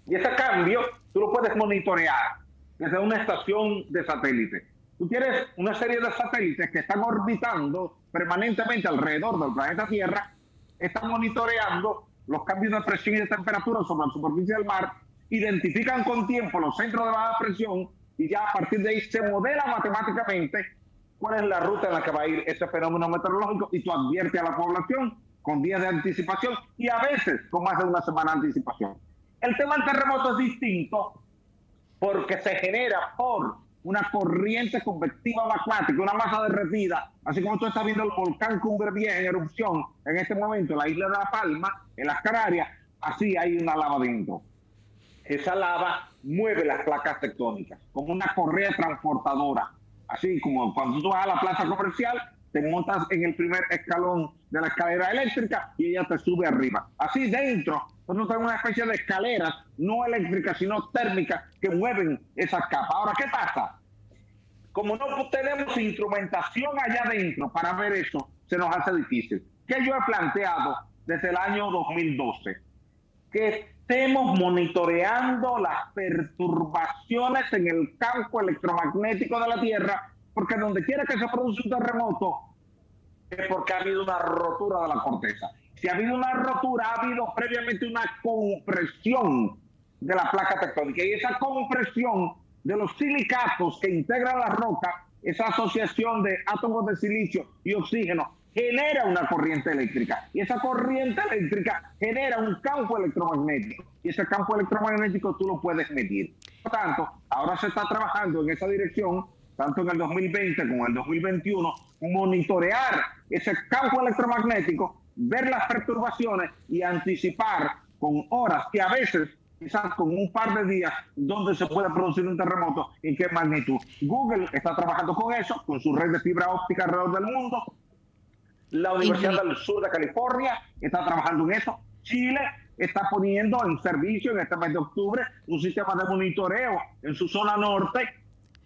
Y ese cambio tú lo puedes monitorear desde una estación de satélite. Tú tienes una serie de satélites que están orbitando permanentemente alrededor del planeta Tierra, están monitoreando los cambios de presión y de temperatura sobre la superficie del mar, identifican con tiempo los centros de baja presión y ya a partir de ahí se modela matemáticamente cuál es la ruta en la que va a ir ese fenómeno meteorológico y tú adviertes a la población con días de anticipación y a veces con más de una semana de anticipación. El tema del terremoto es distinto porque se genera por una corriente convectiva magmática, una masa derretida, así como tú estás viendo el volcán Cumbre Vieja en erupción en este momento en la isla de La Palma, en las Canarias, así hay una lava dentro. Esa lava mueve las placas tectónicas como una correa transportadora. Así como cuando tú vas a la plaza comercial, te montas en el primer escalón de la escalera eléctrica y ella te sube arriba. Así dentro, nosotros tenemos una especie de escaleras, no eléctricas, sino térmicas, que mueven esas capas. Ahora, ¿qué pasa? Como no tenemos instrumentación allá adentro para ver eso, se nos hace difícil. ¿Qué yo he planteado desde el año 2012? Que estemos monitoreando las perturbaciones en el campo electromagnético de la Tierra, porque donde quiera que se produce un terremoto es porque ha habido una rotura de la corteza. Si ha habido una rotura, ha habido previamente una compresión de la placa tectónica y esa compresión de los silicatos que integran la roca, esa asociación de átomos de silicio y oxígeno, genera una corriente eléctrica. Y esa corriente eléctrica genera un campo electromagnético. Y ese campo electromagnético tú lo puedes medir. Por tanto, ahora se está trabajando en esa dirección, tanto en el 2020 como en el 2021, monitorear ese campo electromagnético, ver las perturbaciones y anticipar con horas y a veces quizás con un par de días donde se puede producir un terremoto y qué magnitud. Google está trabajando con eso, con su red de fibra óptica alrededor del mundo, la Universidad del Sur de California está trabajando en eso. Chile está poniendo en servicio en este mes de octubre un sistema de monitoreo en su zona norte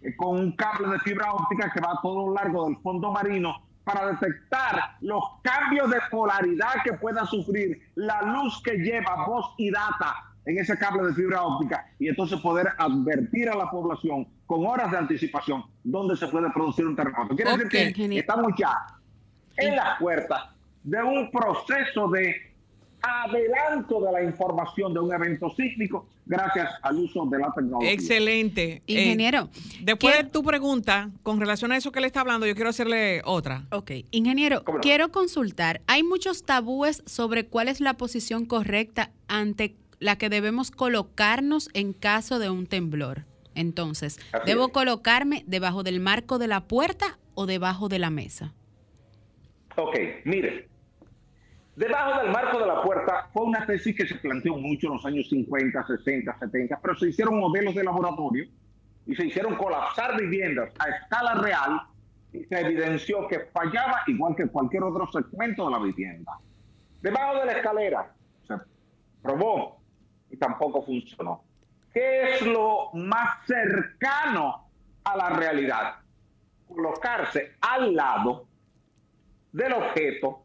eh, con un cable de fibra óptica que va a todo lo largo del fondo marino para detectar los cambios de polaridad que pueda sufrir la luz que lleva voz y data en ese cable de fibra óptica y entonces poder advertir a la población con horas de anticipación dónde se puede producir un terremoto. Quiere decir que estamos ya en las puertas de un proceso de adelanto de la información de un evento sísmico gracias al uso de la tecnología. Excelente. Eh, Ingeniero. después de tu pregunta, con relación a eso que le está hablando, yo quiero hacerle otra. Ok. Ingeniero, quiero consultar. Hay muchos tabúes sobre cuál es la posición correcta ante la que debemos colocarnos en caso de un temblor. Entonces, ¿debo colocarme debajo del marco de la puerta o debajo de la mesa? Ok, mire, debajo del marco de la puerta fue una tesis que se planteó mucho en los años 50, 60, 70, pero se hicieron modelos de laboratorio y se hicieron colapsar viviendas a escala real y se evidenció que fallaba igual que cualquier otro segmento de la vivienda. Debajo de la escalera se probó y tampoco funcionó. ¿Qué es lo más cercano a la realidad? Colocarse al lado del objeto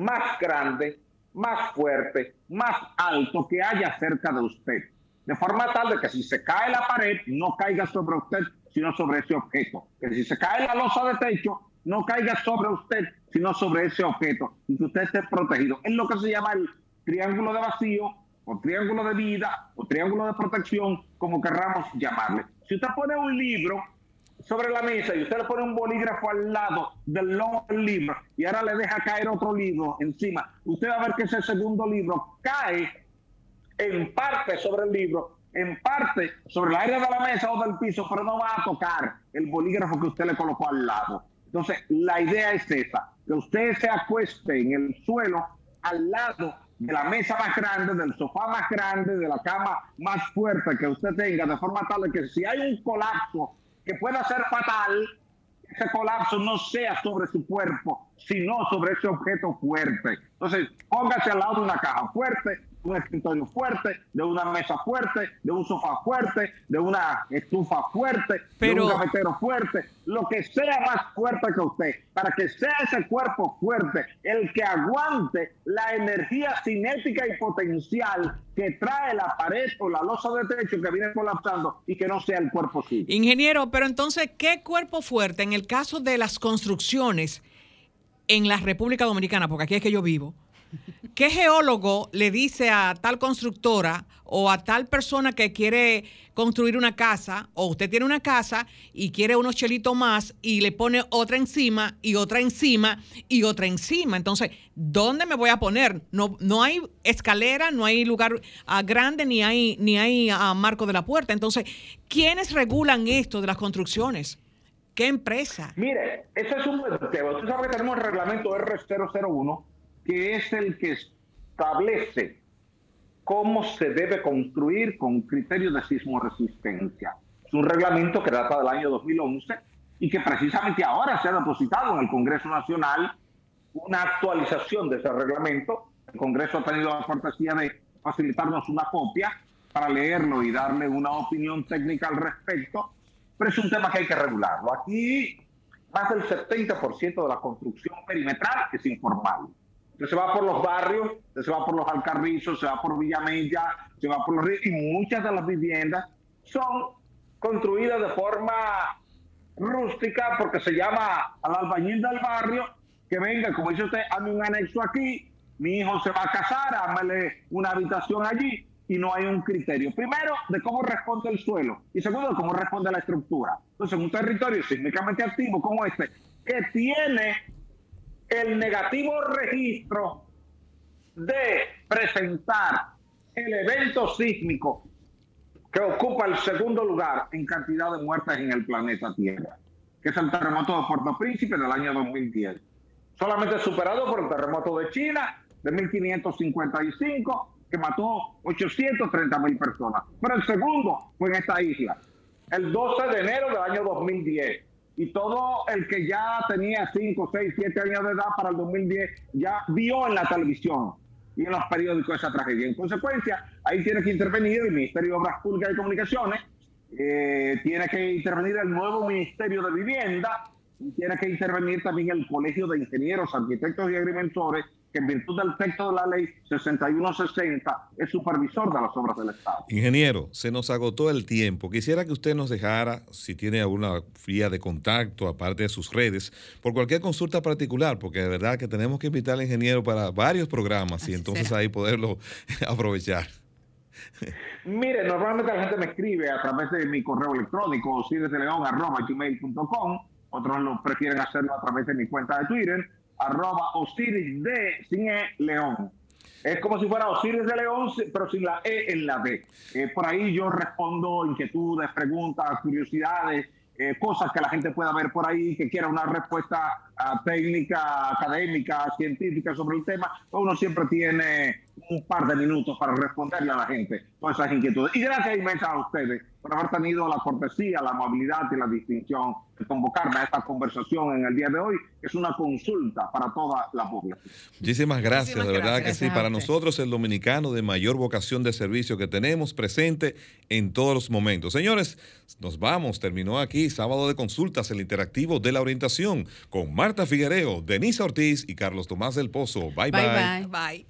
más grande, más fuerte, más alto que haya cerca de usted. De forma tal de que si se cae la pared, no caiga sobre usted, sino sobre ese objeto. Que si se cae la losa de techo, no caiga sobre usted, sino sobre ese objeto. Y que usted esté protegido. Es lo que se llama el triángulo de vacío, o triángulo de vida, o triángulo de protección, como querramos llamarle. Si usted pone un libro sobre la mesa y usted le pone un bolígrafo al lado del lomo del libro y ahora le deja caer otro libro encima, usted va a ver que ese segundo libro cae en parte sobre el libro, en parte sobre el aire de la mesa o del piso, pero no va a tocar el bolígrafo que usted le colocó al lado. Entonces, la idea es esa, que usted se acueste en el suelo al lado de la mesa más grande, del sofá más grande, de la cama más fuerte que usted tenga, de forma tal que si hay un colapso que pueda ser fatal, ese colapso no sea sobre su cuerpo, sino sobre ese objeto fuerte. Entonces, póngase al lado de una caja fuerte, un escritorio fuerte, de una mesa fuerte, de un sofá fuerte, de una estufa fuerte, de un cafetero fuerte, lo que sea más fuerte que usted, para que sea ese cuerpo fuerte el que aguante la energía cinética y potencial que trae la pared o la losa de techo que viene colapsando y que no sea el cuerpo suyo. Ingeniero, pero entonces, ¿qué cuerpo fuerte en el caso de las construcciones en la República Dominicana? Porque aquí es que yo vivo ¿Qué geólogo le dice a tal constructora o a tal persona que quiere construir una casa, o usted tiene una casa y quiere unos chelitos más y le pone otra encima y otra encima y otra encima? Entonces, ¿dónde me voy a poner? No, no hay escalera, no hay lugar ah, grande, ni hay, ni hay ah, marco de la puerta. Entonces, ¿quiénes regulan esto de las construcciones? ¿Qué empresa? Mire, ese es un tema. Usted sabe que tenemos el reglamento R001 que es el que establece cómo se debe construir con criterios de sismoresistencia. Es un reglamento que data del año 2011 y que precisamente ahora se ha depositado en el Congreso Nacional una actualización de ese reglamento. El Congreso ha tenido la cortesía de facilitarnos una copia para leerlo y darle una opinión técnica al respecto, pero es un tema que hay que regularlo. Aquí más del 70% de la construcción perimetral es informal se va por los barrios, se va por los Alcarrizos, se va por Villamella, se va por los ríos, y muchas de las viviendas son construidas de forma rústica porque se llama al albañil del barrio que venga, como dice usted, hazme un anexo aquí, mi hijo se va a casar, hámele una habitación allí y no hay un criterio. Primero, de cómo responde el suelo y segundo, de cómo responde la estructura. Entonces, un territorio sísmicamente activo como este, que tiene el negativo registro de presentar el evento sísmico que ocupa el segundo lugar en cantidad de muertes en el planeta Tierra, que es el terremoto de Puerto Príncipe del año 2010. Solamente superado por el terremoto de China de 1555, que mató 830 mil personas. Pero el segundo fue en esta isla, el 12 de enero del año 2010 y todo el que ya tenía 5, 6, 7 años de edad para el 2010 ya vio en la televisión y en los periódicos esa tragedia. En consecuencia, ahí tiene que intervenir el Ministerio de Obras Públicas y Comunicaciones, eh, tiene que intervenir el nuevo Ministerio de Vivienda y tiene que intervenir también el Colegio de Ingenieros, Arquitectos y Agrimensores que en virtud del texto de la ley 6160 es supervisor de las obras del Estado. Ingeniero, se nos agotó el tiempo. Quisiera que usted nos dejara, si tiene alguna vía de contacto, aparte de sus redes, por cualquier consulta particular, porque de verdad que tenemos que invitar al ingeniero para varios programas y entonces ahí poderlo aprovechar. Mire, normalmente la gente me escribe a través de mi correo electrónico, gmail.com otros lo prefieren hacerlo a través de mi cuenta de Twitter, arroba Osiris de Cine León. Es como si fuera Osiris de León, pero sin la E en la B. Eh, por ahí yo respondo inquietudes, preguntas, curiosidades, eh, cosas que la gente pueda ver por ahí, que quiera una respuesta uh, técnica, académica, científica sobre el tema. Uno siempre tiene un par de minutos para responderle a la gente todas esas inquietudes. Y gracias inmensas a ustedes por haber tenido la cortesía, la amabilidad y la distinción de convocarme a esta conversación en el día de hoy, que es una consulta para toda la población. Muchísimas gracias, de verdad que sí. Para nosotros, el dominicano de mayor vocación de servicio que tenemos presente en todos los momentos. Señores, nos vamos. Terminó aquí sábado de consultas, el interactivo de la orientación con Marta Figuereo, Denise Ortiz y Carlos Tomás del Pozo. bye. Bye. bye. bye.